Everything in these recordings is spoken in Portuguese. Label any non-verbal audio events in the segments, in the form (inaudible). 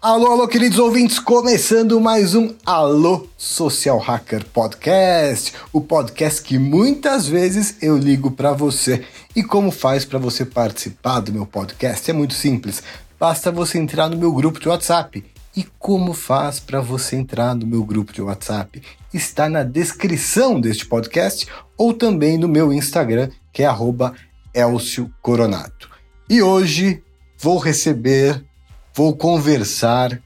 Alô, alô, queridos ouvintes, começando mais um Alô Social Hacker Podcast, o podcast que muitas vezes eu ligo para você. E como faz para você participar do meu podcast? É muito simples. Basta você entrar no meu grupo de WhatsApp. E como faz para você entrar no meu grupo de WhatsApp? Está na descrição deste podcast ou também no meu Instagram, que é Elcio Coronato. E hoje vou receber vou conversar,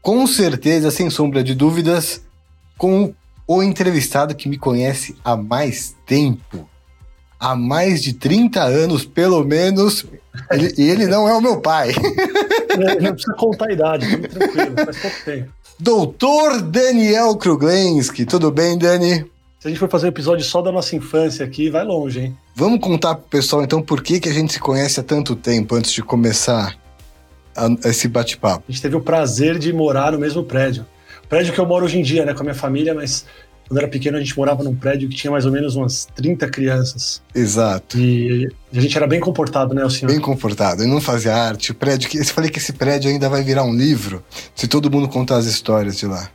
com certeza, sem sombra de dúvidas, com o entrevistado que me conhece há mais tempo. Há mais de 30 anos, pelo menos. Ele, e ele não é o meu pai. (laughs) Não precisa contar a idade, tranquilo, faz pouco tempo. Doutor Daniel Kruglenski, tudo bem, Dani? Se a gente for fazer um episódio só da nossa infância aqui, vai longe, hein? Vamos contar pro pessoal então por que, que a gente se conhece há tanto tempo antes de começar a, esse bate-papo. A gente teve o prazer de morar no mesmo prédio. O prédio que eu moro hoje em dia, né, com a minha família, mas quando era pequeno a gente morava num prédio que tinha mais ou menos umas 30 crianças. Exato. E a gente era bem comportado, né, o senhor? Bem comportado. E não fazia arte. O prédio que. Eu falei que esse prédio ainda vai virar um livro se todo mundo contar as histórias de lá.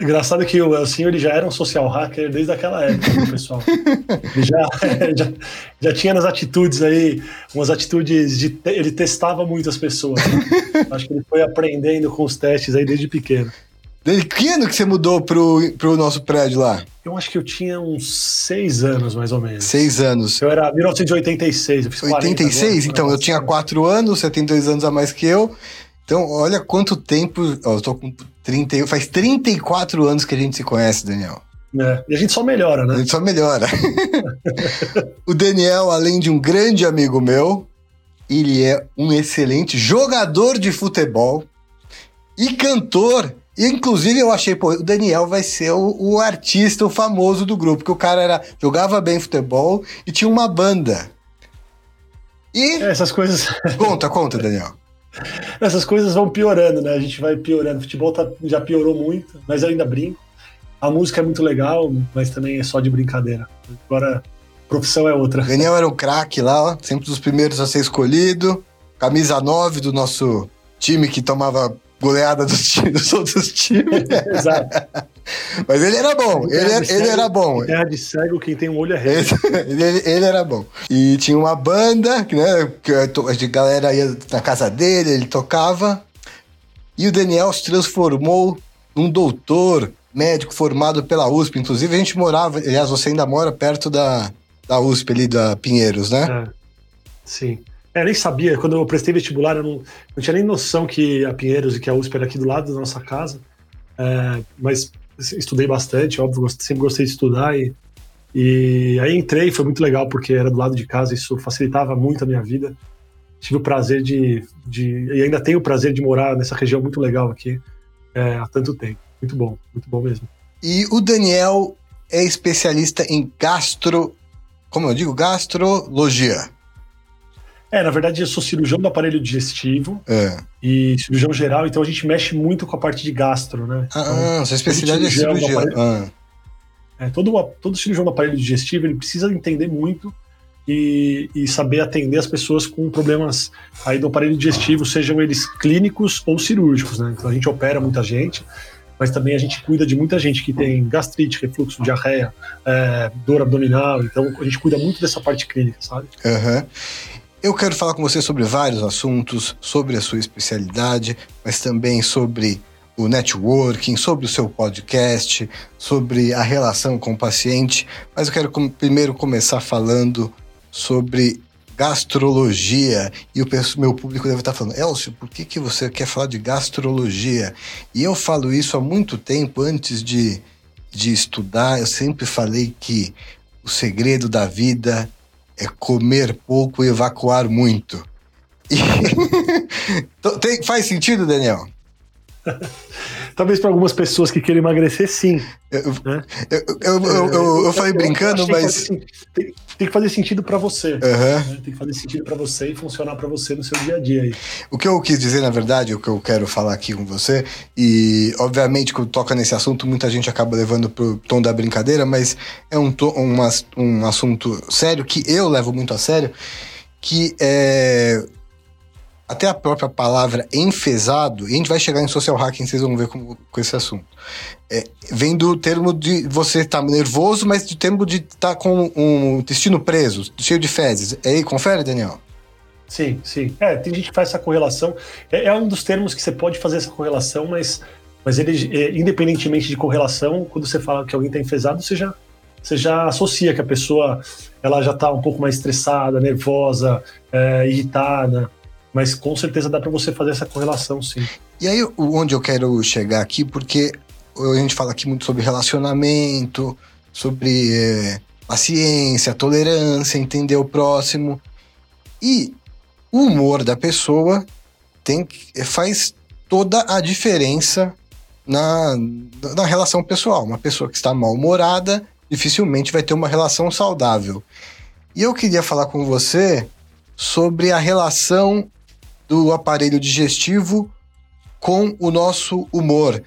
Engraçado que o Elcinho ele já era um social hacker desde aquela época, né, pessoal. Ele já, (laughs) já, já, tinha nas atitudes aí, umas atitudes de. Ele testava muitas pessoas. Né? Acho que ele foi aprendendo com os testes aí desde pequeno. Que ano que você mudou pro, pro nosso prédio lá? Eu acho que eu tinha uns seis anos, mais ou menos. Seis anos. Eu era 1986, eu fiz 86? Agora, então, eu tinha quatro anos, você tem dois anos a mais que eu. Então, olha quanto tempo. Ó, eu tô com 30, faz 34 anos que a gente se conhece, Daniel. É, e a gente só melhora, né? A gente só melhora. (laughs) o Daniel, além de um grande amigo meu, ele é um excelente jogador de futebol e cantor. E, inclusive, eu achei, pô, o Daniel vai ser o, o artista, o famoso do grupo, porque o cara era, jogava bem futebol e tinha uma banda. E. Essas coisas. Conta, conta, Daniel. (laughs) Essas coisas vão piorando, né? A gente vai piorando. O futebol tá, já piorou muito, mas eu ainda brinco. A música é muito legal, mas também é só de brincadeira. Agora, profissão é outra. (laughs) Daniel era um craque lá, ó, sempre dos primeiros a ser escolhido. Camisa 9 do nosso time que tomava goleada dos, (laughs) dos outros times. Exato. Mas ele era bom, ele, era, cego, ele era bom. Terra de cego, quem tem um olho é reto. (laughs) ele, ele, era bom. E tinha uma banda, né, que a galera ia na casa dele, ele tocava. E o Daniel se transformou num doutor médico formado pela USP. Inclusive, a gente morava, aliás, você ainda mora perto da, da USP ali, da Pinheiros, né? É. Sim. É, nem sabia, quando eu prestei vestibular, eu não, não tinha nem noção que a Pinheiros e que a USP era aqui do lado da nossa casa. É, mas estudei bastante, óbvio, sempre gostei de estudar e, e aí entrei, foi muito legal porque era do lado de casa, isso facilitava muito a minha vida. Tive o prazer de, de e ainda tenho o prazer de morar nessa região muito legal aqui é, há tanto tempo. Muito bom, muito bom mesmo. E o Daniel é especialista em gastro, como eu digo, gastrologia. É, na verdade eu sou cirurgião do aparelho digestivo é. e cirurgião geral, então a gente mexe muito com a parte de gastro, né? Ah, então, sua especialidade é cirurgia. Ah. É, todo, todo cirurgião do aparelho digestivo ele precisa entender muito e, e, saber atender as pessoas com problemas aí do aparelho digestivo, sejam eles clínicos ou cirúrgicos, né? Então a gente opera muita gente, mas também a gente cuida de muita gente que tem gastrite, refluxo, diarreia, é, dor abdominal, então a gente cuida muito dessa parte clínica, sabe? Uhum. Eu quero falar com você sobre vários assuntos, sobre a sua especialidade, mas também sobre o networking, sobre o seu podcast, sobre a relação com o paciente. Mas eu quero primeiro começar falando sobre gastrologia. E o meu público deve estar falando, Elcio, por que, que você quer falar de gastrologia? E eu falo isso há muito tempo, antes de, de estudar, eu sempre falei que o segredo da vida é comer pouco e evacuar muito. E... (laughs) Tem, faz sentido, Daniel? (laughs) talvez para algumas pessoas que querem emagrecer, sim. Eu, né? eu, eu, eu, eu, falei brincando, mas. Tem, tem, que fazer sentido para você. Uhum. Né? Tem que fazer sentido para você e funcionar para você no seu dia a dia. Aí. O que eu quis dizer, na verdade, o que eu quero falar aqui com você, e obviamente quando toca nesse assunto, muita gente acaba levando pro tom da brincadeira, mas é um, um, um assunto sério que eu levo muito a sério, que é até a própria palavra enfesado, e a gente vai chegar em social hacking, vocês vão ver como, com esse assunto. É, vem do termo de você estar tá nervoso, mas do termo de estar tá com um intestino preso, cheio de fezes. É aí, confere, Daniel? Sim, sim. É, tem gente que faz essa correlação. É, é um dos termos que você pode fazer essa correlação, mas, mas ele, é, independentemente de correlação, quando você fala que alguém está enfesado, você já, você já associa que a pessoa ela já está um pouco mais estressada, nervosa, é, irritada mas com certeza dá para você fazer essa correlação, sim. E aí, onde eu quero chegar aqui, porque a gente fala aqui muito sobre relacionamento, sobre é, paciência, tolerância, entender o próximo. E o humor da pessoa tem, faz toda a diferença na, na relação pessoal. Uma pessoa que está mal-humorada dificilmente vai ter uma relação saudável. E eu queria falar com você sobre a relação do aparelho digestivo com o nosso humor.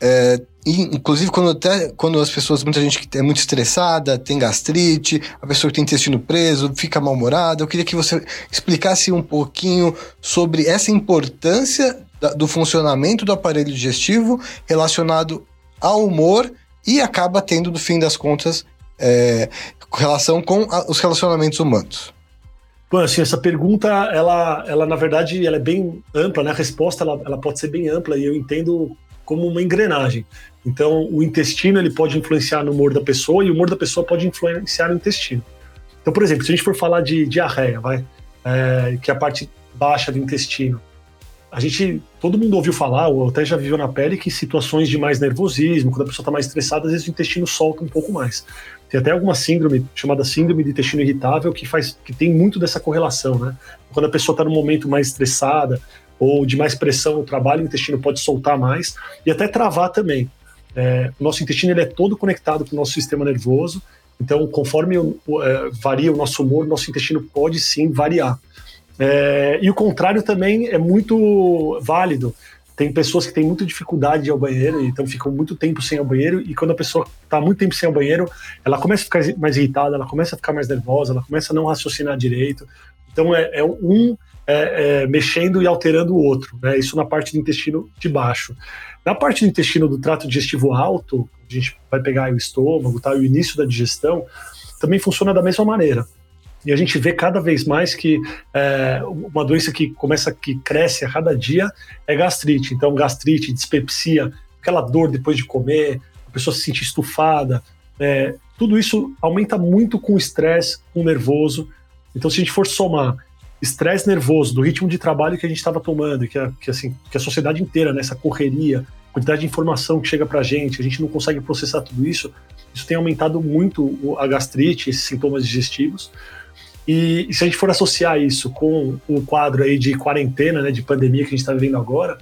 É, inclusive, quando, até, quando as pessoas, muita gente que é muito estressada, tem gastrite, a pessoa que tem intestino preso, fica mal-humorada, eu queria que você explicasse um pouquinho sobre essa importância da, do funcionamento do aparelho digestivo relacionado ao humor e acaba tendo, no fim das contas, é, relação com a, os relacionamentos humanos. Bom, assim, essa pergunta, ela, ela na verdade, ela é bem ampla, né? A resposta, ela, ela pode ser bem ampla e eu entendo como uma engrenagem. Então, o intestino, ele pode influenciar no humor da pessoa e o humor da pessoa pode influenciar no intestino. Então, por exemplo, se a gente for falar de diarreia, vai, é, que é a parte baixa do intestino, a gente, todo mundo ouviu falar, ou até já viveu na pele, que situações de mais nervosismo, quando a pessoa está mais estressada, às vezes o intestino solta um pouco mais. Tem até alguma síndrome chamada síndrome de intestino irritável que faz que tem muito dessa correlação, né? Quando a pessoa está num momento mais estressada ou de mais pressão no trabalho, o intestino pode soltar mais e até travar também. É, o nosso intestino ele é todo conectado com o nosso sistema nervoso, então conforme o, é, varia o nosso humor, nosso intestino pode sim variar. É, e o contrário também é muito válido. Tem pessoas que têm muita dificuldade de ir ao banheiro, então ficam muito tempo sem ir ao banheiro, e quando a pessoa está muito tempo sem ir ao banheiro, ela começa a ficar mais irritada, ela começa a ficar mais nervosa, ela começa a não raciocinar direito. Então é, é um é, é, mexendo e alterando o outro, né? Isso na parte do intestino de baixo. Na parte do intestino do trato digestivo alto, a gente vai pegar o estômago, tá, o início da digestão, também funciona da mesma maneira. E a gente vê cada vez mais que é, uma doença que começa, que cresce a cada dia é gastrite. Então, gastrite, dispepsia, aquela dor depois de comer, a pessoa se sentir estufada, é, tudo isso aumenta muito com o estresse, com o nervoso. Então, se a gente for somar estresse nervoso do ritmo de trabalho que a gente estava tomando, que, a, que, assim, que a sociedade inteira, nessa né, correria, quantidade de informação que chega para a gente, a gente não consegue processar tudo isso, isso tem aumentado muito a gastrite, esses sintomas digestivos. E, e, se a gente for associar isso com o quadro aí de quarentena, né, de pandemia que a gente está vivendo agora,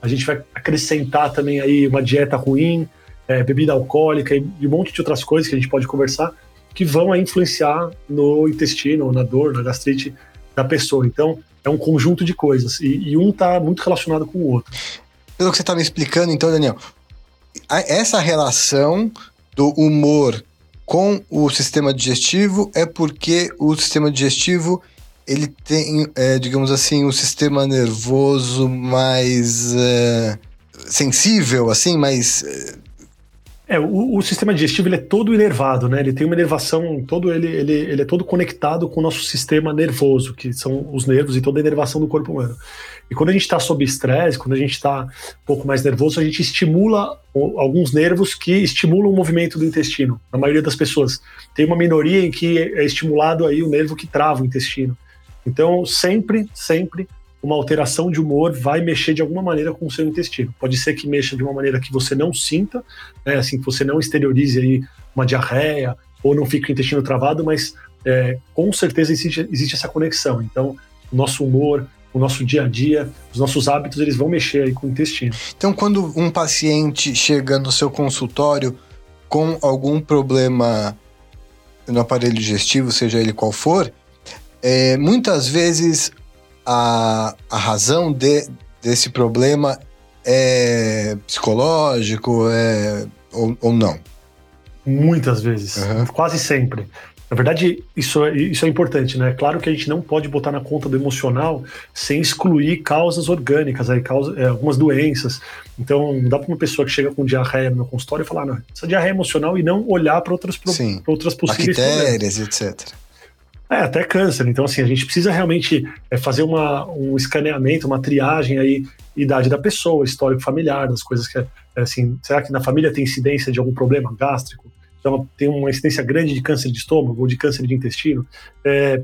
a gente vai acrescentar também aí uma dieta ruim, é, bebida alcoólica e, e, um monte de outras coisas que a gente pode conversar que vão aí influenciar no intestino, na dor, na gastrite da pessoa. Então, é um conjunto de coisas e, e um está muito relacionado com o outro. Pelo que você está me explicando, então, Daniel, essa relação do humor com o sistema digestivo é porque o sistema digestivo ele tem, é, digamos assim, o um sistema nervoso mais é, sensível, assim, mais é, o, o, sistema digestivo ele é todo inervado, né? Ele tem uma inervação, todo ele, ele, ele é todo conectado com o nosso sistema nervoso, que são os nervos e toda a inervação do corpo humano. E quando a gente está sob estresse, quando a gente está um pouco mais nervoso, a gente estimula alguns nervos que estimulam o movimento do intestino. Na maioria das pessoas tem uma minoria em que é estimulado aí o nervo que trava o intestino. Então sempre, sempre uma alteração de humor vai mexer de alguma maneira com o seu intestino. Pode ser que mexa de uma maneira que você não sinta, né, assim, que você não exteriorize aí uma diarreia ou não fique o intestino travado, mas é, com certeza existe, existe essa conexão. Então, o nosso humor, o nosso dia a dia, os nossos hábitos, eles vão mexer aí com o intestino. Então, quando um paciente chega no seu consultório com algum problema no aparelho digestivo, seja ele qual for, é, muitas vezes a, a razão de, desse problema é psicológico é, ou, ou não? Muitas vezes, uhum. quase sempre. Na verdade, isso é, isso é importante, né? Claro que a gente não pode botar na conta do emocional sem excluir causas orgânicas, aí, causa, é, algumas doenças. Então, não dá para uma pessoa que chega com diarreia no meu consultório e falar, não, essa diarreia é emocional e não olhar para outras, Sim. outras possíveis Bactérias, etc. É, até câncer. Então, assim, a gente precisa realmente é, fazer uma, um escaneamento, uma triagem aí, idade da pessoa, histórico familiar, das coisas que, é, assim, será que na família tem incidência de algum problema gástrico? Então, tem uma incidência grande de câncer de estômago ou de câncer de intestino. É,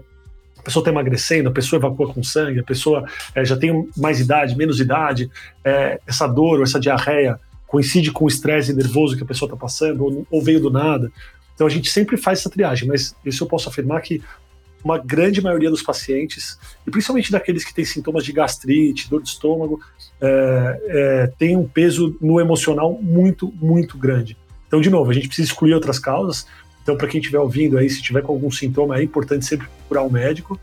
a pessoa está emagrecendo, a pessoa evacua com sangue, a pessoa é, já tem mais idade, menos idade, é, essa dor ou essa diarreia coincide com o estresse nervoso que a pessoa está passando ou, ou veio do nada. Então a gente sempre faz essa triagem, mas isso eu posso afirmar que uma grande maioria dos pacientes, e principalmente daqueles que têm sintomas de gastrite, dor de estômago, é, é, tem um peso no emocional muito, muito grande. Então, de novo, a gente precisa excluir outras causas. Então, para quem estiver ouvindo aí, se tiver com algum sintoma, é importante sempre procurar um médico,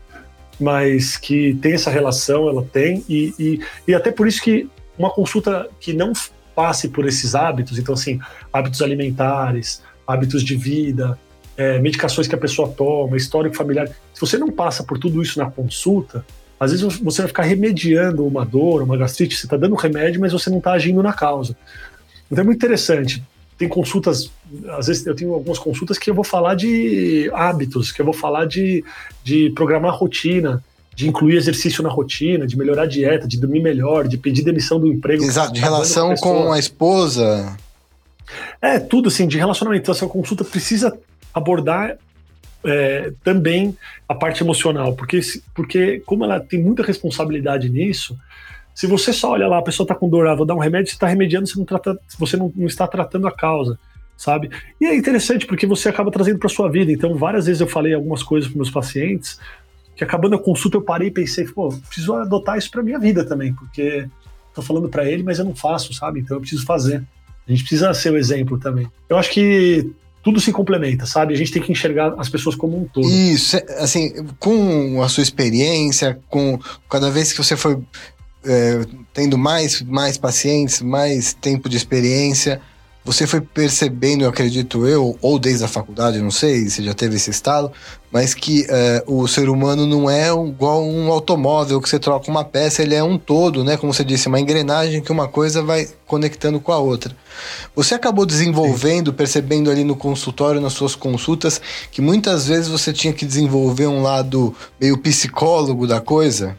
mas que tem essa relação, ela tem, e, e, e até por isso que uma consulta que não passe por esses hábitos, então, assim, hábitos alimentares, hábitos de vida, é, medicações que a pessoa toma, histórico familiar. Se você não passa por tudo isso na consulta, às vezes você vai ficar remediando uma dor, uma gastrite, você está dando remédio, mas você não está agindo na causa. Então é muito interessante. Tem consultas, às vezes eu tenho algumas consultas que eu vou falar de hábitos, que eu vou falar de, de programar rotina, de incluir exercício na rotina, de melhorar a dieta, de dormir melhor, de pedir demissão do emprego. Exato, de relação com a esposa. É, tudo assim, de relacionamento. Então, essa consulta precisa abordar é, também a parte emocional, porque, porque como ela tem muita responsabilidade nisso, se você só olha lá, a pessoa está com dor, ah, vou dar um remédio, você está remediando, você, não, trata, você não, não, está tratando a causa, sabe? E é interessante porque você acaba trazendo para sua vida. Então, várias vezes eu falei algumas coisas para meus pacientes que acabando a consulta eu parei e pensei, pô, preciso adotar isso para minha vida também, porque estou falando para ele, mas eu não faço, sabe? Então eu preciso fazer. A gente precisa ser o exemplo também. Eu acho que tudo se complementa, sabe? A gente tem que enxergar as pessoas como um todo. Isso, é, assim, com a sua experiência, com cada vez que você foi é, tendo mais, mais pacientes, mais tempo de experiência, você foi percebendo, eu acredito eu, ou desde a faculdade, não sei se já teve esse estalo, mas que é, o ser humano não é igual um automóvel que você troca uma peça, ele é um todo, né? Como você disse, uma engrenagem que uma coisa vai conectando com a outra. Você acabou desenvolvendo, Sim. percebendo ali no consultório, nas suas consultas, que muitas vezes você tinha que desenvolver um lado meio psicólogo da coisa?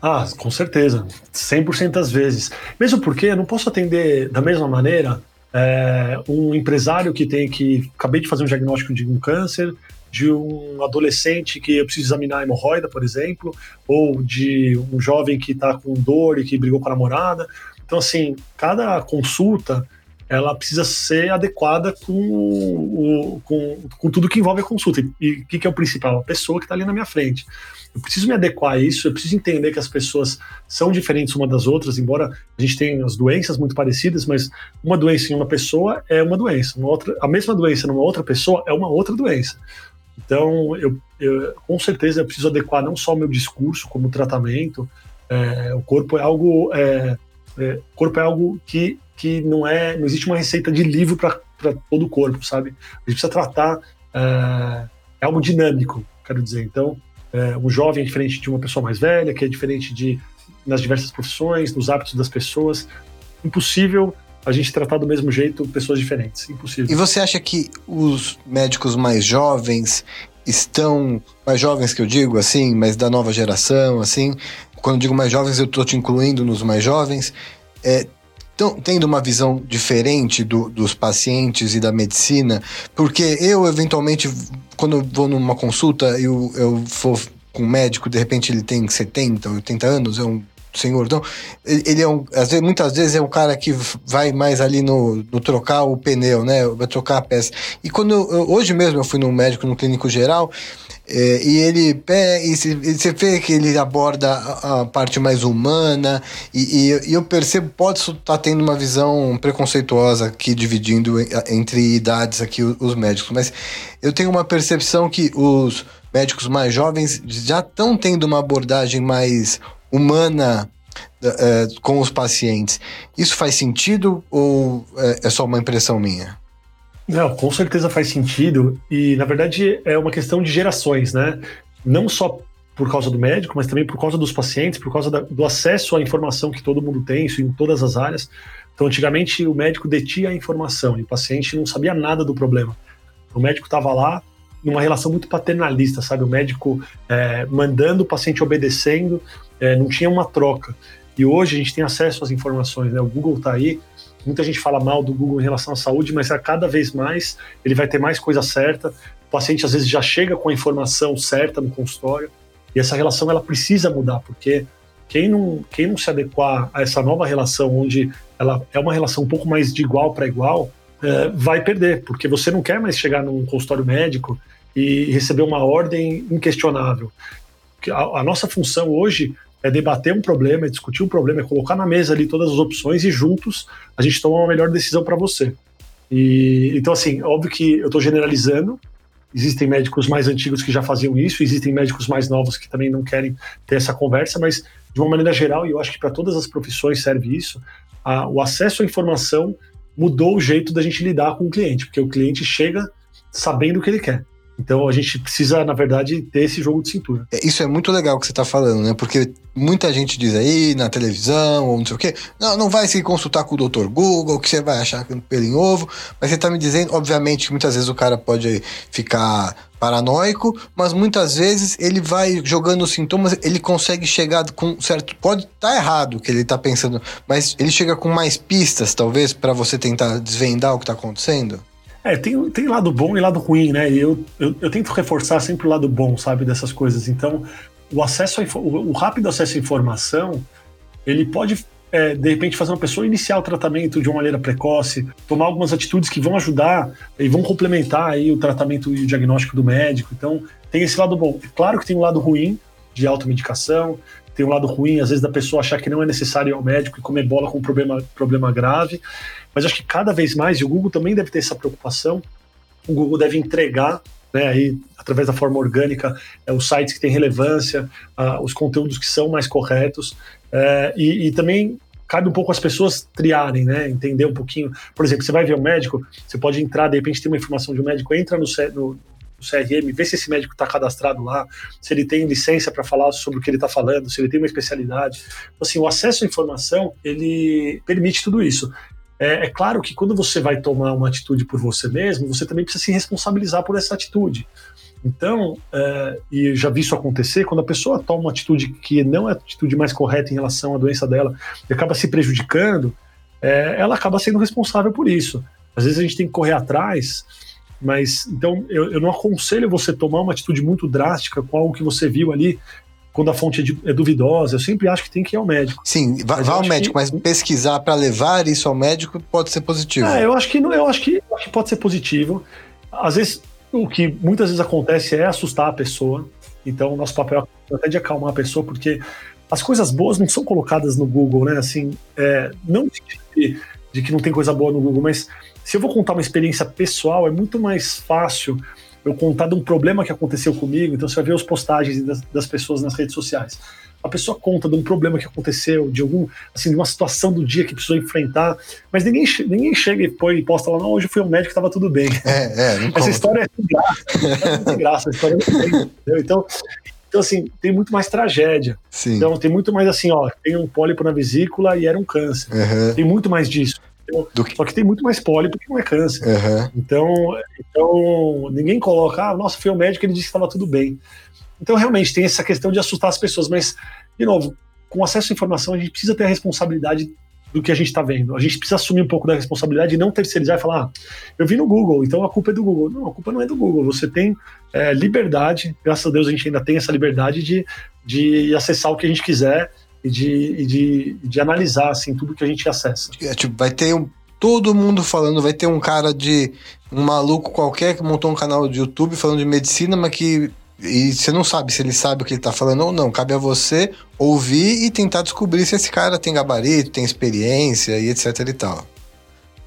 Ah, com certeza. 100% das vezes. Mesmo porque eu não posso atender da mesma maneira é, um empresário que tem que. Acabei de fazer um diagnóstico de um câncer, de um adolescente que eu preciso examinar a hemorroida, por exemplo, ou de um jovem que está com dor e que brigou com a namorada. Então, assim, cada consulta ela precisa ser adequada com, o, com, com tudo que envolve a consulta. E o que, que é o principal? A pessoa que está ali na minha frente. Eu preciso me adequar a isso, eu preciso entender que as pessoas são diferentes uma das outras, embora a gente tenha as doenças muito parecidas, mas uma doença em uma pessoa é uma doença, uma outra, a mesma doença numa outra pessoa é uma outra doença. Então, eu, eu com certeza eu preciso adequar não só o meu discurso, como o tratamento. É, o corpo é algo, é, é, corpo é algo que, que não é, não existe uma receita de livro para todo o corpo, sabe? A gente precisa tratar é, é algo dinâmico, quero dizer. Então, é, um jovem é diferente de uma pessoa mais velha, que é diferente de nas diversas profissões, nos hábitos das pessoas. Impossível a gente tratar do mesmo jeito pessoas diferentes. Impossível. E você acha que os médicos mais jovens estão mais jovens que eu digo assim, mas da nova geração, assim, quando digo mais jovens eu estou te incluindo nos mais jovens, é, tão, tendo uma visão diferente do, dos pacientes e da medicina, porque eu, eventualmente, quando eu vou numa consulta, eu, eu for com um médico, de repente ele tem 70, 80 anos, é um senhor. Então, ele é um, às vezes, muitas vezes é um cara que vai mais ali no, no trocar o pneu, né? Vai trocar a peça. E quando eu, hoje mesmo eu fui no médico no clínico geral, É, e ele e você vê que ele aborda a, a parte mais humana, e, e, e, eu percebo, pode estar tá tendo uma visão preconceituosa aqui, dividindo entre idades aqui os, os médicos, mas eu tenho uma percepção que os médicos mais jovens já estão tendo uma abordagem mais humana uh, com os pacientes. Isso faz sentido ou é, é só uma impressão minha? Não, com certeza faz sentido. E, na verdade, é uma questão de gerações, né? Não só por causa do médico, mas também por causa dos pacientes, por causa da, do acesso à informação que todo mundo tem, isso em todas as áreas. Então, antigamente, o médico detinha a informação e o paciente não sabia nada do problema. O médico estava lá numa relação muito paternalista, sabe? O médico é, mandando, o paciente obedecendo, é, não tinha uma troca. E hoje a gente tem acesso às informações, né? O Google está aí, muita gente fala mal do Google em relação à saúde, mas a cada vez mais ele vai ter mais coisa certa. O paciente às vezes já chega com a informação certa no consultório e essa relação ela precisa mudar, porque quem não, quem não se adequar a essa nova relação, onde ela é uma relação um pouco mais de igual para igual, é, vai perder, porque você não quer mais chegar num consultório médico e receber uma ordem inquestionável. A, a nossa função hoje é debater um problema, é discutir um problema, é colocar na mesa ali todas as opções e juntos a gente toma uma melhor decisão para você. E então assim, óbvio que eu estou generalizando. Existem médicos mais antigos que já faziam isso, existem médicos mais novos que também não querem ter essa conversa, mas de uma maneira geral, e eu acho que para todas as profissões serve isso, a, o acesso à informação mudou o jeito da gente lidar com o cliente, porque o cliente chega sabendo o que ele quer. Então a gente precisa, na verdade, ter esse jogo de cintura. É, isso é muito legal que você está falando, né? Porque muita gente diz aí na televisão ou não sei o quê, não, não vai se consultar com o Dr. Google, que você vai achar é pelo em ovo. Mas você está me dizendo, obviamente, que muitas vezes o cara pode ficar paranoico, mas muitas vezes ele vai jogando os sintomas, ele consegue chegar com certo. Pode estar tá errado o que ele está pensando, mas ele chega com mais pistas, talvez, para você tentar desvendar o que está acontecendo. É, tem, tem lado bom e lado ruim, né? Eu, eu, eu, tento reforçar sempre o lado bom, sabe, dessas coisas. Então, o acesso a, o, o rápido acesso à informação, ele pode, é, de repente, fazer uma pessoa iniciar o tratamento de uma maneira precoce, tomar algumas atitudes que vão ajudar e vão complementar aí o tratamento e o diagnóstico do médico. Então, tem esse lado bom. É claro que tem um lado ruim de automedicação, tem um lado ruim, às vezes, da pessoa achar que não é necessário ir ao médico e comer bola com um problema, problema grave. Mas acho que cada vez mais, e o Google também deve ter essa preocupação, o Google deve entregar, né, aí, através da forma orgânica, é, os sites que têm relevância, os conteúdos que são mais corretos, é, e, e também cabe um pouco as pessoas triarem, né? Entender um pouquinho. Por exemplo, você vai ver um médico, você pode entrar, de repente tem uma informação de um médico, entra no, no, CRM, vê se esse médico está cadastrado lá, se ele tem licença para falar sobre o que ele está falando, se ele tem uma especialidade. Então, assim, o acesso à informação, ele permite tudo isso. É, é, claro que quando você vai tomar uma atitude por você mesmo, você também precisa se responsabilizar por essa atitude. Então, é, e já vi isso acontecer, quando a pessoa toma uma atitude que não é a atitude mais correta em relação à doença dela e acaba se prejudicando, é, ela acaba sendo responsável por isso. Às vezes a gente tem que correr atrás mas então eu, eu não aconselho você tomar uma atitude muito drástica com algo que você viu ali quando a fonte é, é duvidosa. Eu sempre acho que tem que ir ao médico. Sim, vá, vá ao médico, que... mas pesquisar para levar isso ao médico pode ser positivo. É, eu acho que eu acho que, eu acho que pode ser positivo. Às vezes o que muitas vezes acontece é assustar a pessoa. Então, o nosso papel é até de acalmar a pessoa, porque as coisas boas não são colocadas no Google, né? Assim, é, não de, de que não tem coisa boa no Google, mas se eu vou contar uma experiência pessoal, é muito mais fácil eu contar de um problema que aconteceu comigo. Então você vai ver as postagens das, das pessoas nas redes sociais. A pessoa conta de um problema que aconteceu, de algum, assim, de uma situação do dia que precisou enfrentar, mas ninguém, ninguém chega e põe e posta lá, não, hoje fui ao médico estava tudo bem. É, é, (laughs) Essa história é sem graça, é sem graça, a história não tem, Então, então, assim, tem muito mais tragédia. Sim. Então, tem muito mais assim, ó, tem um pólipo na vesícula e era um câncer. Uhum. Tem muito mais disso. Do que... Só que tem muito mais pólipo que não é câncer. Uhum. Então, então, ninguém coloca, ah, nossa, foi o médico, ele disse que estava tudo bem. Então, realmente, tem essa questão de assustar as pessoas, mas, de novo, com acesso à informação, a gente precisa ter a responsabilidade do que a gente está vendo. A gente precisa assumir um pouco da responsabilidade e não terceirizar e falar, ah, eu vi no Google, então a culpa é do Google. Não, a culpa não é do Google. Você tem é, liberdade, graças a Deus a gente ainda tem essa liberdade de, de acessar o que a gente quiser e de, e de, de analisar assim, tudo que a gente acessa. É, tipo, vai ter um, todo mundo falando, vai ter um cara de um maluco qualquer que montou um canal de YouTube falando de medicina, mas que e você não sabe se ele sabe o que ele está falando ou não. Cabe a você ouvir e tentar descobrir se esse cara tem gabarito, tem experiência e etc e tal.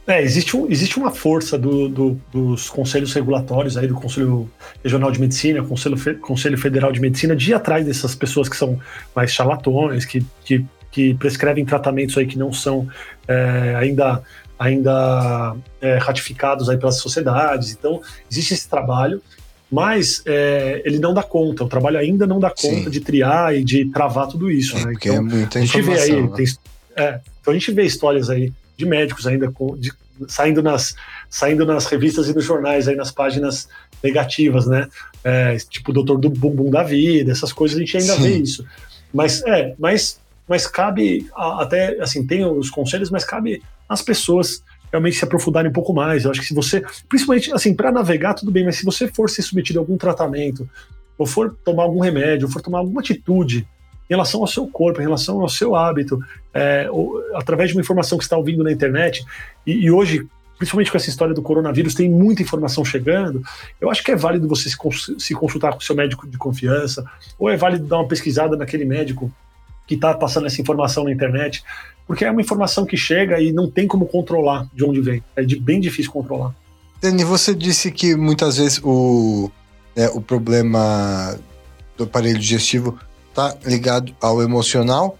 É, existe, um, existe uma força do, do, dos conselhos regulatórios aí, do Conselho Regional de Medicina, Conselho, Conselho Federal de Medicina, de ir atrás dessas pessoas que são mais charlatões, que, que, que prescrevem tratamentos aí que não são é, ainda, ainda é, ratificados aí pelas sociedades. Então, existe esse trabalho, mas é, ele não dá conta, o trabalho ainda não dá conta Sim. de triar e de travar tudo isso. Né? Porque então, é muita informação. A gente vê aí, né? tem, é, então a gente vê histórias aí de médicos ainda com, de, saindo, nas, saindo nas revistas e nos jornais, aí nas páginas negativas, né? É, tipo o doutor do bumbum da vida, essas coisas a gente ainda Sim. vê isso. Mas é, mas, mas cabe até assim, tem os conselhos, mas cabe às pessoas realmente se aprofundarem um pouco mais. Eu acho que se você, principalmente assim, para navegar, tudo bem, mas se você for ser submetido a algum tratamento, ou for tomar algum remédio, ou for tomar alguma atitude em relação ao seu corpo, em relação ao seu hábito, é, ou, através de uma informação que está ouvindo na internet, e, e, hoje, principalmente com essa história do coronavírus, tem muita informação chegando, eu acho que é válido você se, consultar com o seu médico de confiança, ou é válido dar uma pesquisada naquele médico que está passando essa informação na internet, porque é uma informação que chega e não tem como controlar de onde vem, é de, bem difícil controlar. Dani, você disse que muitas vezes o, né, o problema do aparelho digestivo tá ligado ao emocional.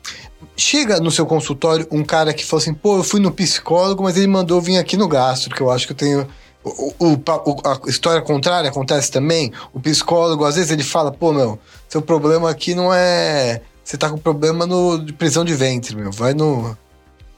Chega no seu consultório um cara que fala assim: pô, eu fui no psicólogo, mas ele mandou vir aqui no gastro, que eu acho que eu tenho. O, o, o, a história contrária acontece também. O psicólogo, às vezes, ele fala: pô, meu, seu problema aqui não é. Você tá com problema no, de prisão de ventre, meu. Vai no.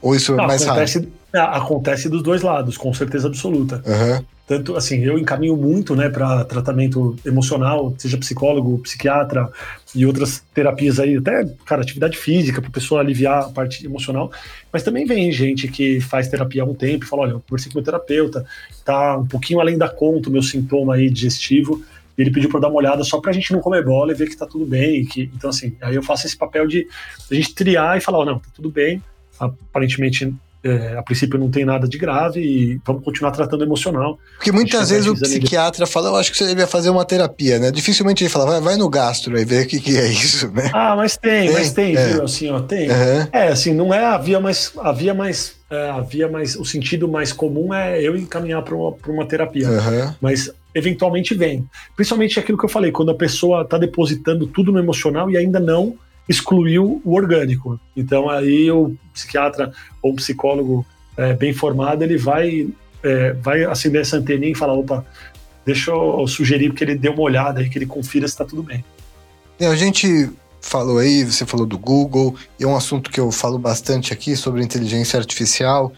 Ou isso é mais acontece, raro? Acontece dos dois lados, com certeza absoluta. Uhum. Tanto assim, eu encaminho muito, né, para tratamento emocional, seja psicólogo, psiquiatra e outras terapias aí, até, cara, atividade física para pessoa aliviar a parte emocional. Mas também vem gente que faz terapia há um tempo e fala: olha, eu conversei com meu terapeuta, tá um pouquinho além da conta o meu sintoma aí digestivo. Ele pediu para dar uma olhada só para a gente não comer bola e ver que tá tudo bem. Que, então, assim, aí eu faço esse papel de a gente triar e falar: oh, não, tá tudo bem. Aparentemente é, a princípio não tem nada de grave e vamos continuar tratando emocional. Porque muitas vezes o psiquiatra de... fala, eu acho que você devia fazer uma terapia, né? Dificilmente ele fala, vai, vai no gastro e ver o que, que é isso, né? Ah, mas tem, tem? mas tem, é. viu? Assim, ó, tem. Uhum. É, assim, não é a via mais. A via mais. É, a via mais. O sentido mais comum é eu encaminhar para uma, uma terapia. Uhum. Mas eventualmente vem. Principalmente aquilo que eu falei, quando a pessoa está depositando tudo no emocional e ainda não excluiu o orgânico. Então aí o psiquiatra ou o psicólogo é, bem formado ele vai é, vai acender essa anteninha e falar opa deixa eu sugerir que ele dê uma olhada e que ele confira se está tudo bem. É, a gente falou aí, você falou do Google, e é um assunto que eu falo bastante aqui sobre inteligência artificial,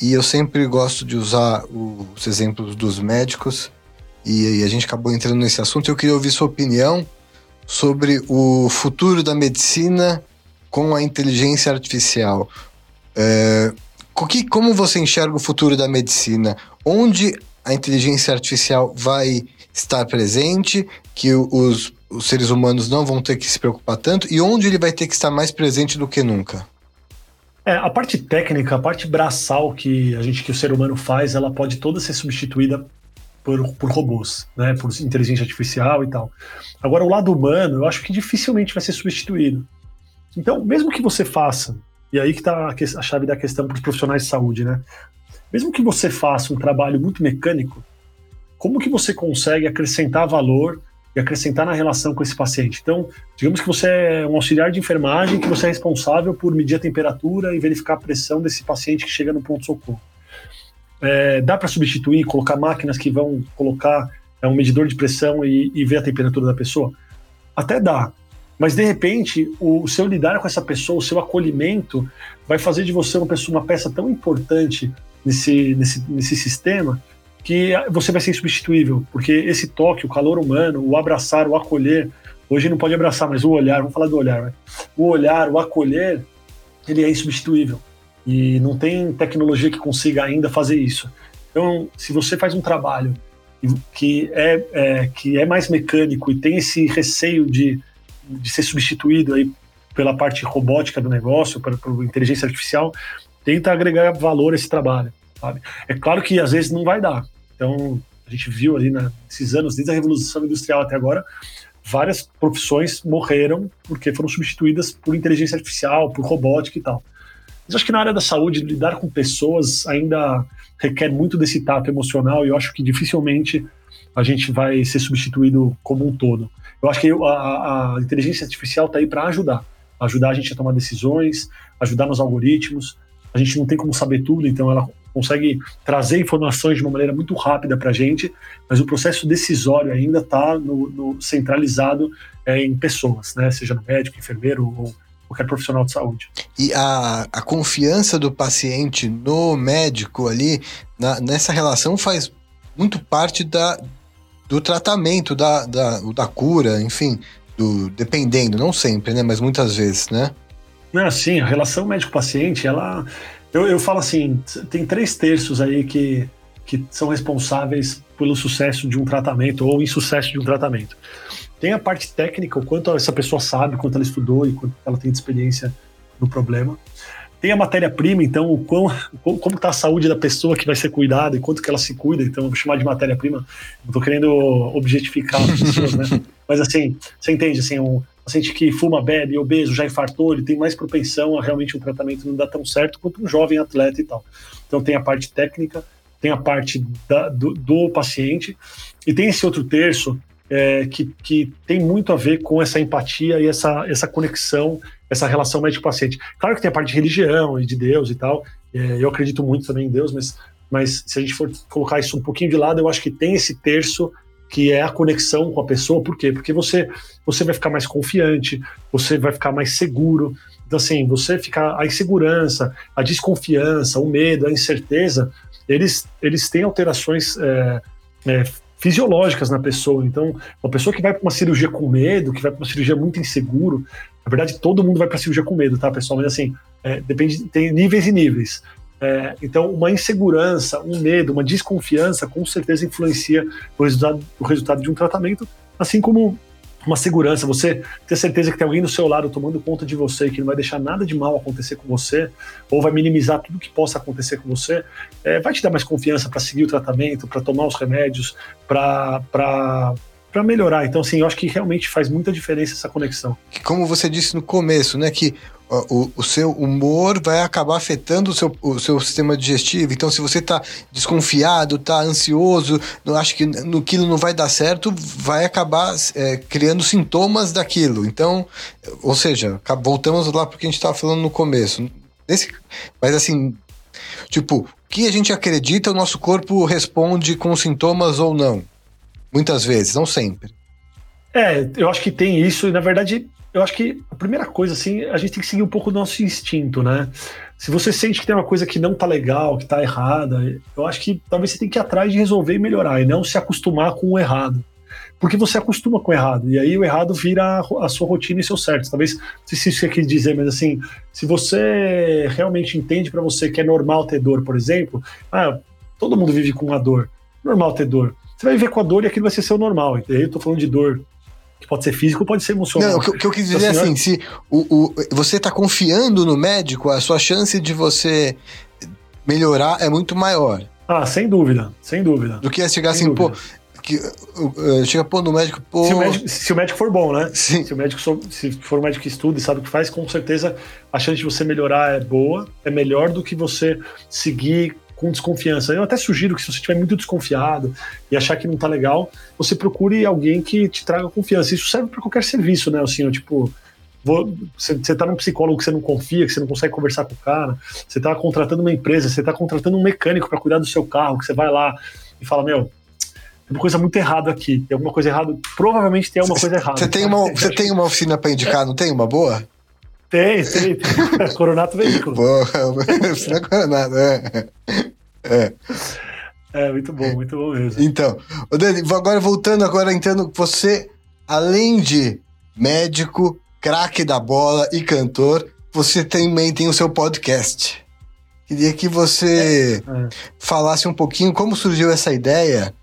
e eu sempre gosto de usar os exemplos dos médicos, e, e a gente acabou entrando nesse assunto. Eu queria ouvir sua opinião sobre o futuro da medicina com a inteligência artificial. É, como você enxerga o futuro da medicina? Onde a inteligência artificial vai estar presente, que os, os seres humanos não vão ter que se preocupar tanto, e onde ele vai ter que estar mais presente do que nunca? É, a parte técnica, a parte braçal que a gente que o ser humano faz, ela pode toda ser substituída por, por robôs, né, por inteligência artificial e tal. Agora, o lado humano, eu acho que dificilmente vai ser substituído. Então, mesmo que você faça, e aí que está a chave da questão para os profissionais de saúde, né? Mesmo que você faça um trabalho muito mecânico, como que você consegue acrescentar valor e acrescentar na relação com esse paciente? Então, digamos que você é um auxiliar de enfermagem, que você é responsável por medir a temperatura e verificar a pressão desse paciente que chega no ponto-socorro. É, dá para substituir, colocar máquinas que vão colocar é, um medidor de pressão e, e, ver a temperatura da pessoa? Até dá. Mas de repente, o, seu lidar com essa pessoa, o seu acolhimento, vai fazer de você uma pessoa, uma peça tão importante nesse, nesse, nesse sistema que você vai ser insubstituível, porque esse toque, o calor humano, o abraçar, o acolher, hoje não pode abraçar, mas o olhar, vamos falar do olhar, né? o olhar, o acolher, ele é insubstituível. E não tem tecnologia que consiga ainda fazer isso. Então, se você faz um trabalho que é, é que é mais mecânico e tem esse receio de, de ser substituído aí pela parte robótica do negócio, pela, pela inteligência artificial, tenta agregar valor a esse trabalho. Sabe? É claro que às vezes não vai dar. Então, a gente viu ali nesses anos, desde a Revolução Industrial até agora, várias profissões morreram porque foram substituídas por inteligência artificial, por robótica e tal. Mas acho que na área da saúde, lidar com pessoas ainda requer muito desse tato emocional e eu acho que dificilmente a gente vai ser substituído como um todo. Eu acho que a, a inteligência artificial está aí para ajudar, ajudar a gente a tomar decisões, ajudar nos algoritmos. A gente não tem como saber tudo, então ela consegue trazer informações de uma maneira muito rápida para a gente, mas o processo decisório ainda está centralizado é, em pessoas, né? seja no médico, enfermeiro ou qualquer profissional de saúde. E a, a confiança do paciente no médico ali, na, nessa relação, faz muito parte da, do tratamento, da, da, da cura, enfim, do, dependendo, não sempre, né? Mas muitas vezes, né? Não, sim, a relação médico-paciente, ela eu, eu falo assim, tem três terços aí que, que são responsáveis pelo sucesso de um tratamento ou insucesso de um tratamento. Tem a parte técnica, o quanto essa pessoa sabe, quanto ela estudou e quanto ela tem de experiência no problema. Tem a matéria-prima, então, o quão, como está a saúde da pessoa que vai ser cuidada e quanto que ela se cuida. Então, eu vou chamar de matéria-prima. Não estou querendo objetificar as pessoas, né? (laughs) Mas, assim, você entende, assim, um, paciente que fuma, bebe, obeso, já infartou, ele tem mais propensão a realmente um tratamento não dar tão certo quanto um jovem atleta e tal. Então tem a parte técnica, tem a parte da, do, do, paciente e tem esse outro terço é, que, que tem muito a ver com essa empatia e essa, essa conexão, essa relação médico-paciente. Claro que tem a parte de religião e de Deus e tal, é, eu acredito muito também em Deus, mas, mas se a gente for colocar isso um pouquinho de lado, eu acho que tem esse terço que é a conexão com a pessoa. Por quê? Porque você, você vai ficar mais confiante, você vai ficar mais seguro. Então, assim, você ficar. A insegurança, a desconfiança, o medo, a incerteza, eles, eles têm alterações é, é, fisiológicas na pessoa. Então, uma pessoa que vai para uma cirurgia com medo, que vai para uma cirurgia muito inseguro, na verdade, todo mundo vai para cirurgia com medo, tá, pessoal? Mas assim, é, depende, tem níveis e níveis. É, então, uma insegurança, um medo, uma desconfiança, com certeza influencia o resultado, o resultado de um tratamento, assim como uma segurança, você ter certeza que tem alguém do seu lado tomando conta de você, que não vai deixar nada de mal acontecer com você, ou vai minimizar tudo que possa acontecer com você, é, vai te dar mais confiança para seguir o tratamento, para tomar os remédios, para para melhorar. Então, assim, eu acho que realmente faz muita diferença essa conexão. Como você disse no começo, né, que o, o seu humor vai acabar afetando o seu, o seu sistema digestivo. Então, se você está desconfiado, está ansioso, não acha que no, aquilo não vai dar certo, vai acabar é, criando sintomas daquilo. Então, ou seja, voltamos lá porque a gente estava falando no começo. Nesse, mas assim, tipo, o que a gente acredita, o nosso corpo responde com sintomas ou não. Muitas vezes, não sempre. É, eu acho que tem isso, e na verdade, eu acho que a primeira coisa, assim, a gente tem que seguir um pouco do nosso instinto, né? Se você sente que tem uma coisa que não tá legal, que tá errada, eu acho que talvez você tenha que ir atrás de resolver e melhorar, e não se acostumar com o errado. Porque você acostuma com o errado, e aí o errado vira a sua rotina e seu certo. Talvez, não sei se isso é que dizer, mas assim, se você realmente entende para você que é normal ter dor, por exemplo, ah, todo mundo vive com a dor, normal ter dor você vai viver com a dor e aquilo vai ser seu normal. E aí eu tô falando de dor que pode ser físico, pode ser emocional. Não, o que, que eu quis dizer então, assim, é assim, se o, o, você está confiando no médico, a sua chance de você melhorar é muito maior. Ah, sem dúvida, sem dúvida. Do que é chegar sem assim, dúvida. pô, que, uh, chega pô no médico, pô... Se o médico, se o médico for bom, né? Sim. Se o médico se for um médico que estuda e sabe o que faz, com certeza a chance de você melhorar é boa, é melhor do que você seguir com desconfiança. Eu até sugiro que se você estiver muito desconfiado e achar que não tá legal, você procure alguém que te traga confiança. Isso serve para qualquer serviço, né? Assim, tipo, você está num psicólogo que você não confia, que você não consegue conversar com o cara, você está contratando uma empresa, você está contratando um mecânico para cuidar do seu carro, que você vai lá e fala, meu, tem uma coisa muito errada aqui, tem alguma coisa errada, provavelmente tem alguma coisa errada. Você tem uma, você tem uma oficina para indicar, não tem uma boa? Tem, tem. tem. (laughs) Coronato Veículo. Boa, (laughs) oficina Coronato, é. É. É, muito bom, muito bom mesmo. Então, Dani, agora voltando, agora entrando, você, além de médico, craque da bola e cantor, você também tem o seu podcast. Queria que você é, é. falasse um pouquinho como surgiu essa ideia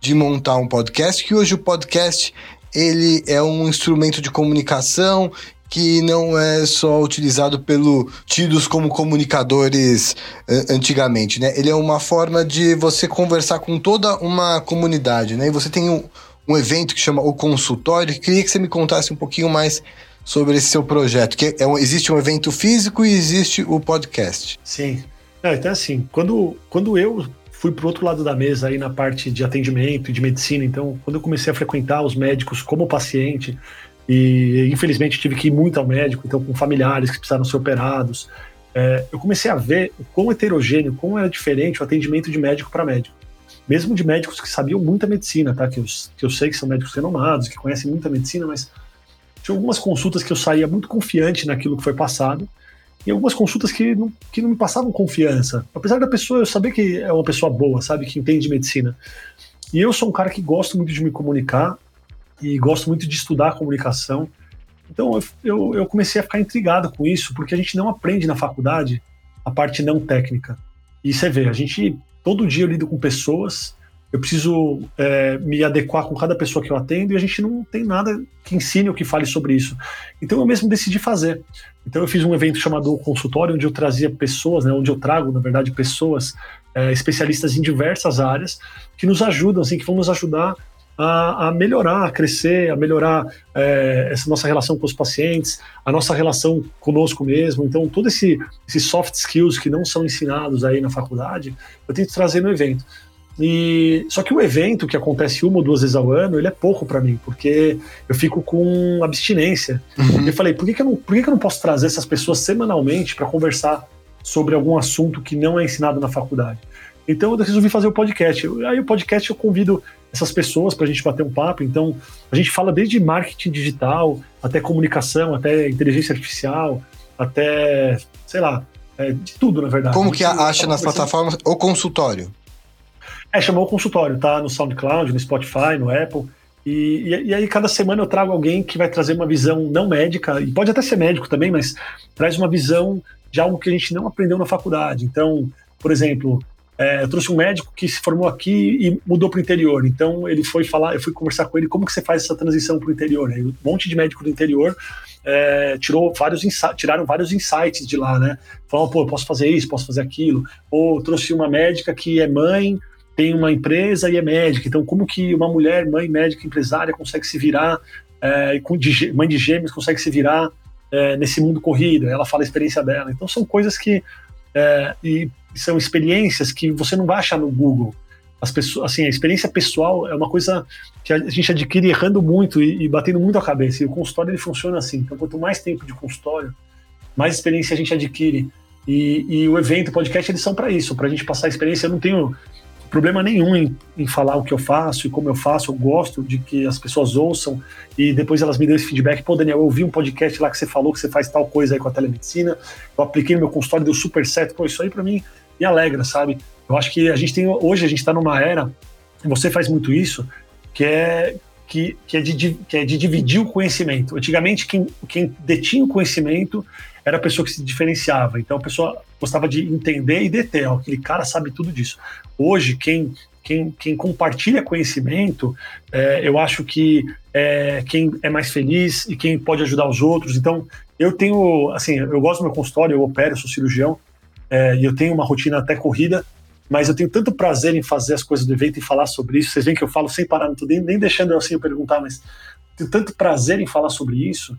de montar um podcast, que hoje o podcast ele é um instrumento de comunicação que não é só utilizado pelo tidos como comunicadores uh, antigamente, né? Ele é uma forma de você conversar com toda uma comunidade, né? E você tem um, um um evento que chama O Consultório. Queria que você me contasse um pouquinho mais sobre esse seu projeto. Que é um, existe um evento físico e existe o podcast. Sim. É, então, assim, quando, quando eu fui para o outro lado da mesa aí na parte de atendimento e de medicina, então, quando eu comecei a frequentar os médicos como paciente, e infelizmente tive que ir muito ao médico, então com familiares que precisaram ser operados, é, eu comecei a ver o quão heterogêneo, como era diferente o atendimento de médico para médico. Mesmo de médicos que sabiam muita medicina, tá? Que eu, que eu sei que são médicos renomados, que conhecem muita medicina, mas tinha algumas consultas que eu saía muito confiante naquilo que foi passado, e algumas consultas que não, que não me passavam confiança. Apesar da pessoa eu saber que é uma pessoa boa, sabe, que entende medicina. E eu sou um cara que gosto muito de me comunicar e gosto muito de estudar comunicação. Então eu, eu, eu comecei a ficar intrigado com isso, porque a gente não aprende na faculdade a parte não técnica. E você vê, a gente todo dia eu lido com pessoas eu preciso é, me adequar com cada pessoa que eu atendo e a gente não tem nada que ensine ou que fale sobre isso. Então eu mesmo decidi fazer. Então eu fiz um evento chamado Consultório, onde eu trazia pessoas, né, onde eu trago, na verdade, pessoas é, especialistas em diversas áreas que nos ajudam, assim, que vão nos ajudar a, a melhorar, a crescer, a melhorar é, essa nossa relação com os pacientes, a nossa relação conosco mesmo. Então, todos esse, esses soft skills que não são ensinados aí na faculdade, eu tento trazer no evento. E só que o evento que acontece uma ou duas vezes ao ano, ele é pouco para mim, porque eu fico com abstinência. Uhum. Eu falei, por que, que, eu não, por que, que eu não posso trazer essas pessoas semanalmente para conversar sobre algum assunto que não é ensinado na faculdade? Então eu resolvi fazer o podcast. Aí o podcast eu convido essas pessoas para a gente bater um papo. Então a gente fala desde marketing digital, até comunicação, até inteligência artificial, até, sei lá, é, de tudo na verdade. Como que acha nas plataformas o consultório? É, chamou o consultório, tá? No SoundCloud, no Spotify, no Apple. E, e, e, aí, cada semana eu trago alguém que vai trazer uma visão não médica, e pode até ser médico também, mas traz uma visão de algo que a gente não aprendeu na faculdade. Então, por exemplo, é, eu trouxe um médico que se formou aqui e mudou para o interior. Então, ele foi falar, eu fui conversar com ele como que você faz essa transição para o interior. Aí, um monte de médico do interior é, tirou vários tiraram vários insights de lá, né? Falaram, pô, eu posso fazer isso, posso fazer aquilo. Ou trouxe uma médica que é mãe tem uma empresa e é médica. Então, como que uma mulher, mãe, médica, empresária, consegue se virar, é, mãe de gêmeos, consegue se virar é, nesse mundo corrido? Ela fala a experiência dela. Então, são coisas que. É, e são experiências que você não vai achar no Google. As pessoas, assim, a experiência pessoal é uma coisa que a gente adquire errando muito e, e batendo muito a cabeça. E o consultório ele funciona assim. Então, quanto mais tempo de consultório, mais experiência a gente adquire. E, e o evento, o podcast, eles são para isso, para a gente passar a experiência. Eu não tenho problema nenhum em, em, falar o que eu faço e como eu faço. Eu gosto de que as pessoas ouçam e depois elas me dão esse feedback. Pô, Daniel, eu ouvi um podcast lá que você falou que você faz tal coisa aí com a telemedicina. Eu apliquei no meu consultório, deu super certo. Pô, isso aí para mim me alegra, sabe? Eu acho que a gente tem hoje a gente está numa era você faz muito isso que é que, que, é de, que é de dividir o conhecimento. Antigamente, quem, quem detinha o conhecimento era a pessoa que se diferenciava. Então, a pessoa gostava de entender e deter. Ó, aquele cara sabe tudo disso. Hoje, quem, quem, quem compartilha conhecimento, é, eu acho que é quem é mais feliz e quem pode ajudar os outros. Então, eu tenho, assim, eu gosto do meu consultório, eu opero, eu sou cirurgião, é, e eu tenho uma rotina até corrida, mas eu tenho tanto prazer em fazer as coisas do evento e falar sobre isso. Vocês veem que eu falo sem parar, não tô nem, nem deixando assim eu perguntar, mas tenho tanto prazer em falar sobre isso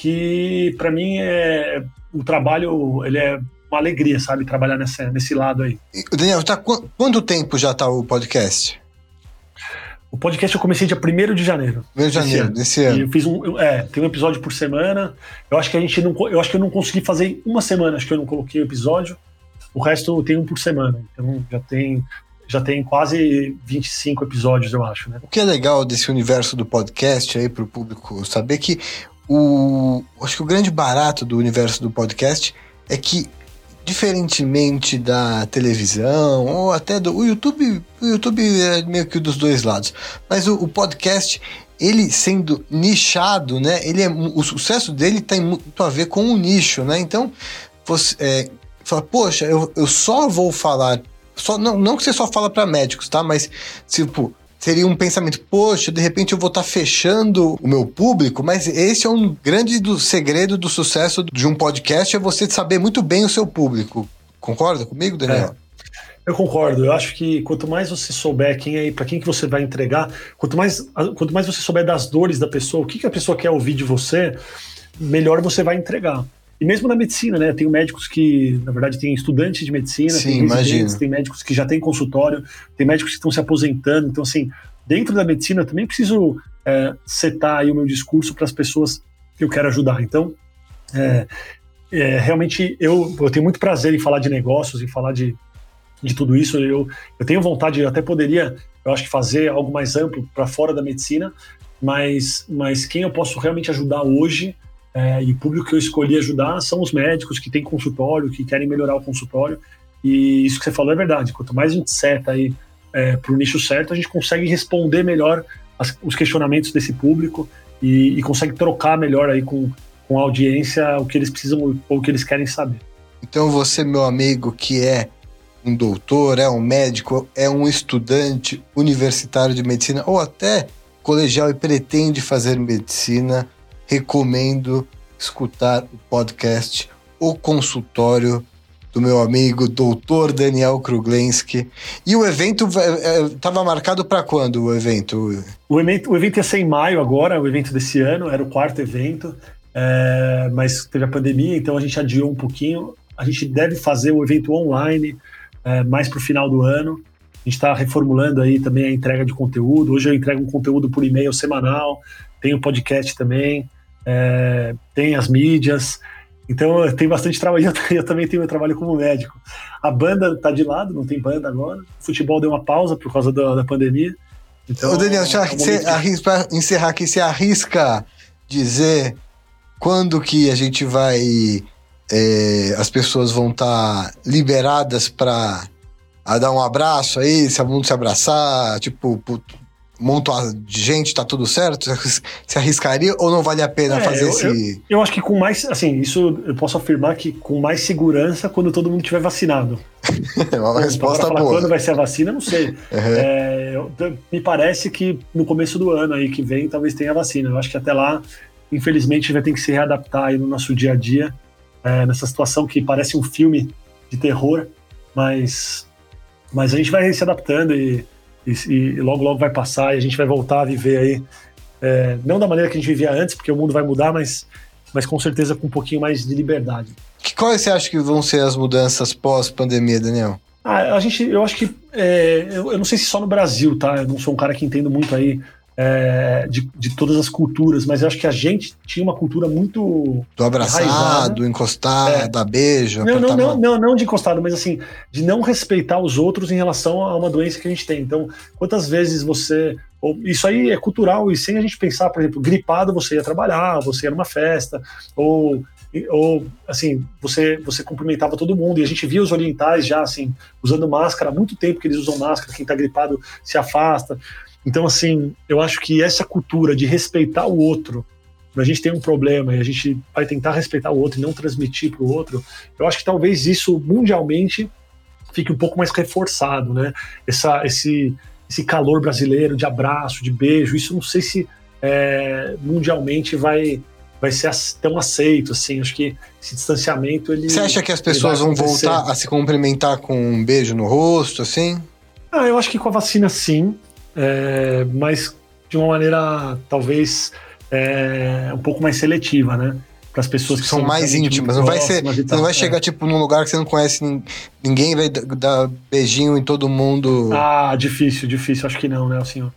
que para mim é o trabalho ele é uma alegria, sabe, trabalhar nessa, nesse lado aí. Daniel, tá, quanto tempo já tá o podcast? O podcast eu comecei dia 1 de janeiro. 1 de janeiro ano. desse ano. E eu fiz um, é, tem um episódio por semana. Eu acho que a gente não, eu acho que eu não consegui fazer uma semana, acho que eu não coloquei o episódio. O resto tem um por semana. Então já tem já tem quase 25 episódios, eu acho, né? O que é legal desse universo do podcast aí para o público saber que o acho que o grande barato do universo do podcast é que diferentemente da televisão ou até do o YouTube, o YouTube é meio que dos dois lados, mas o, o podcast ele sendo nichado, né? Ele é o sucesso dele tem muito a ver com o nicho, né? Então você é, fala, poxa, eu, eu só vou falar. Só, não, não que você só fala para médicos, tá? Mas, tipo, seria um pensamento, poxa, de repente eu vou estar tá fechando o meu público, mas esse é um grande do segredo do sucesso de um podcast, é você saber muito bem o seu público. Concorda comigo, Daniel? Eu concordo. Eu acho que quanto mais você souber quem é, para quem que você vai entregar, quanto mais, quanto mais você souber das dores da pessoa, o que, que a pessoa quer ouvir de você, melhor você vai entregar. E mesmo na medicina, né? Tem médicos que, na verdade, tem estudantes de medicina, Sim, tem tem médicos que já têm consultório, tem médicos que estão se aposentando. Então, assim, dentro da medicina eu também preciso é, setar aí o meu discurso para as pessoas que eu quero ajudar. Então, é, é, realmente eu, eu tenho muito prazer em falar de negócios, em falar de, de tudo isso. Eu, eu tenho vontade, eu até poderia, eu acho que fazer algo mais amplo para fora da medicina, mas, mas quem eu posso realmente ajudar hoje é, e o público que eu escolhi ajudar são os médicos que têm consultório, que querem melhorar o consultório. E isso que você falou é verdade. Quanto mais a gente seta aí é, para o nicho certo, a gente consegue responder melhor as, os questionamentos desse público e, e, consegue trocar melhor aí com, com a audiência o que eles precisam ou o que eles querem saber. Então você, meu amigo, que é um doutor, é um médico, é um estudante universitário de medicina ou até colegial e pretende fazer medicina, recomendo escutar o podcast O Consultório do meu amigo doutor Daniel Kruglenski. E o evento estava marcado para quando o evento? o evento? O evento ia ser em maio agora, o evento desse ano, era o quarto evento, é, mas teve a pandemia, então a gente adiou um pouquinho. A gente deve fazer o evento online é, mais para o final do ano. A gente está reformulando aí também a entrega de conteúdo. Hoje eu entrego um conteúdo por e-mail semanal, tem o podcast também, é, tem as mídias. Então tem bastante trabalho. (laughs) Eu também tenho meu trabalho como médico. A banda tá de lado, não tem banda agora. O futebol deu uma pausa por causa da, da pandemia. Então, Ô Daniel, é um você para encerrar aqui, você arrisca dizer quando que a gente vai. É, as pessoas vão estar tá liberadas para dar um abraço aí, se mundo se abraçar, tipo, monto de gente, tá tudo certo? (laughs) Se arriscaria ou não vale a pena é, fazer eu, esse. Eu, eu, acho que com mais, assim, isso eu posso afirmar que com mais segurança quando todo mundo tiver vacinado. (laughs) é uma resposta falar boa. Quando vai ser a vacina, não sei. Uhum. É, eu, me parece que no começo do ano aí que vem talvez tenha a vacina. Eu acho que até lá, infelizmente, vai ter que se readaptar aí no nosso dia a dia, é, nessa situação que parece um filme de terror, mas, mas a gente vai se adaptando e e, e, logo, logo vai passar e a gente vai voltar a viver aí, é, não da maneira que a gente vivia antes, porque o mundo vai mudar, mas, mas com certeza com um pouquinho mais de liberdade. Que, quais você acha que vão ser as mudanças pós-pandemia, Daniel? Ah, a gente, eu acho que, é, eu, eu, não sei se só no Brasil, tá? Eu não sou um cara que entendo muito aí é, de, de, todas as culturas, mas eu acho que a gente tinha uma cultura muito. Do abraçado, do encostado, é. da beijo. Não, não, não, não, não de encostado, mas assim, de não respeitar os outros em relação a uma doença que a gente tem. Então, quantas vezes você. Isso aí é cultural, e sem a gente pensar, por exemplo, gripado você ia trabalhar, você ia numa festa, ou ou assim, você você cumprimentava todo mundo e a gente via os orientais já assim, usando máscara há muito tempo que eles usam máscara, quem está gripado se afasta. Então, assim, eu acho que essa cultura de respeitar o outro, quando a gente tem um problema e a gente vai tentar respeitar o outro e não transmitir para o outro, eu acho que talvez isso mundialmente fique um pouco mais reforçado, né? Essa, esse, esse calor brasileiro de abraço, de beijo, isso não sei se é, mundialmente vai vai ser tão aceito, assim, acho que esse distanciamento ele... Você acha que as pessoas vão voltar a se cumprimentar com um beijo no rosto, assim? Ah, eu acho que com a vacina sim, é, mas de uma maneira talvez é, um pouco mais seletiva, né? Para as pessoas que são, são mais íntimas. Não vai ser, você não vai chegar é. tipo num lugar que você não conhece ninguém, vai dar beijinho em todo mundo. Ah, difícil, difícil. Acho que não, né, senhor?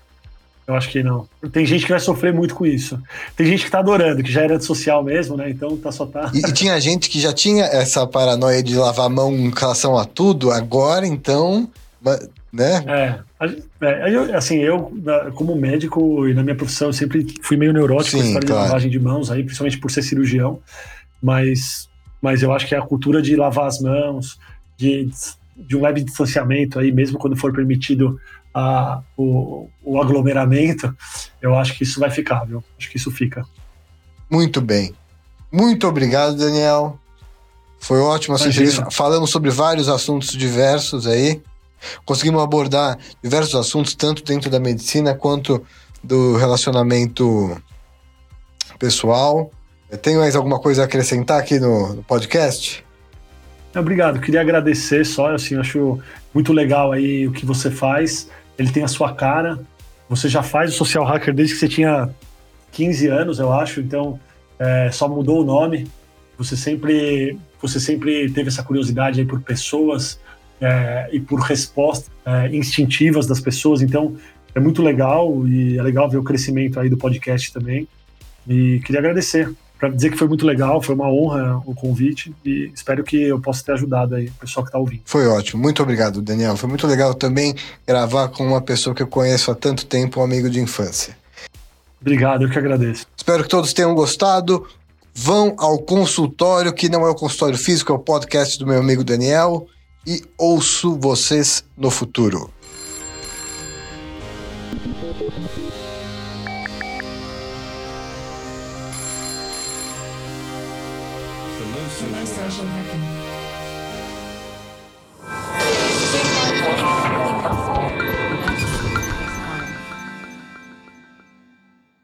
Eu acho que não. Tem gente que vai sofrer muito com isso. Tem gente que tá adorando, que já era social mesmo, né? Então tá só tá. E, e tinha gente que já tinha essa paranoia de lavar a mão em relação a tudo, agora então né? É, é assim, eu, como médico e na minha profissão, eu sempre fui meio neurótico Sim, com a história claro. de lavagem de mãos, aí, principalmente por ser cirurgião, mas, mas eu acho que a cultura de lavar as mãos, de, de um leve distanciamento aí, mesmo quando for permitido a, o, o aglomeramento, eu acho que isso vai ficar, viu? Acho que isso fica. Muito bem. Muito obrigado, Daniel. Foi ótimo entrevista. Falamos sobre vários assuntos diversos aí. Conseguimos abordar diversos assuntos, tanto dentro da medicina quanto do relacionamento pessoal. Tem mais alguma coisa a acrescentar aqui no, no podcast? Obrigado, queria agradecer só, assim, acho muito legal aí o que você faz. Ele tem a sua cara. Você já faz o Social Hacker desde que você tinha 15 anos, eu acho, então é, só mudou o nome. Você sempre, você sempre teve essa curiosidade aí por pessoas é, e por respostas é, instintivas das pessoas, então é muito legal e é legal ver o crescimento aí do podcast também. E queria agradecer para dizer que foi muito legal, foi uma honra o convite e espero que eu possa ter ajudado aí o pessoal que está ouvindo. Foi ótimo, muito obrigado, Daniel. Foi muito legal também gravar com uma pessoa que eu conheço há tanto tempo, um amigo de infância. Obrigado, eu que agradeço. Espero que todos tenham gostado. Vão ao consultório, que não é o consultório físico, é o podcast do meu amigo Daniel. E ouço vocês no futuro.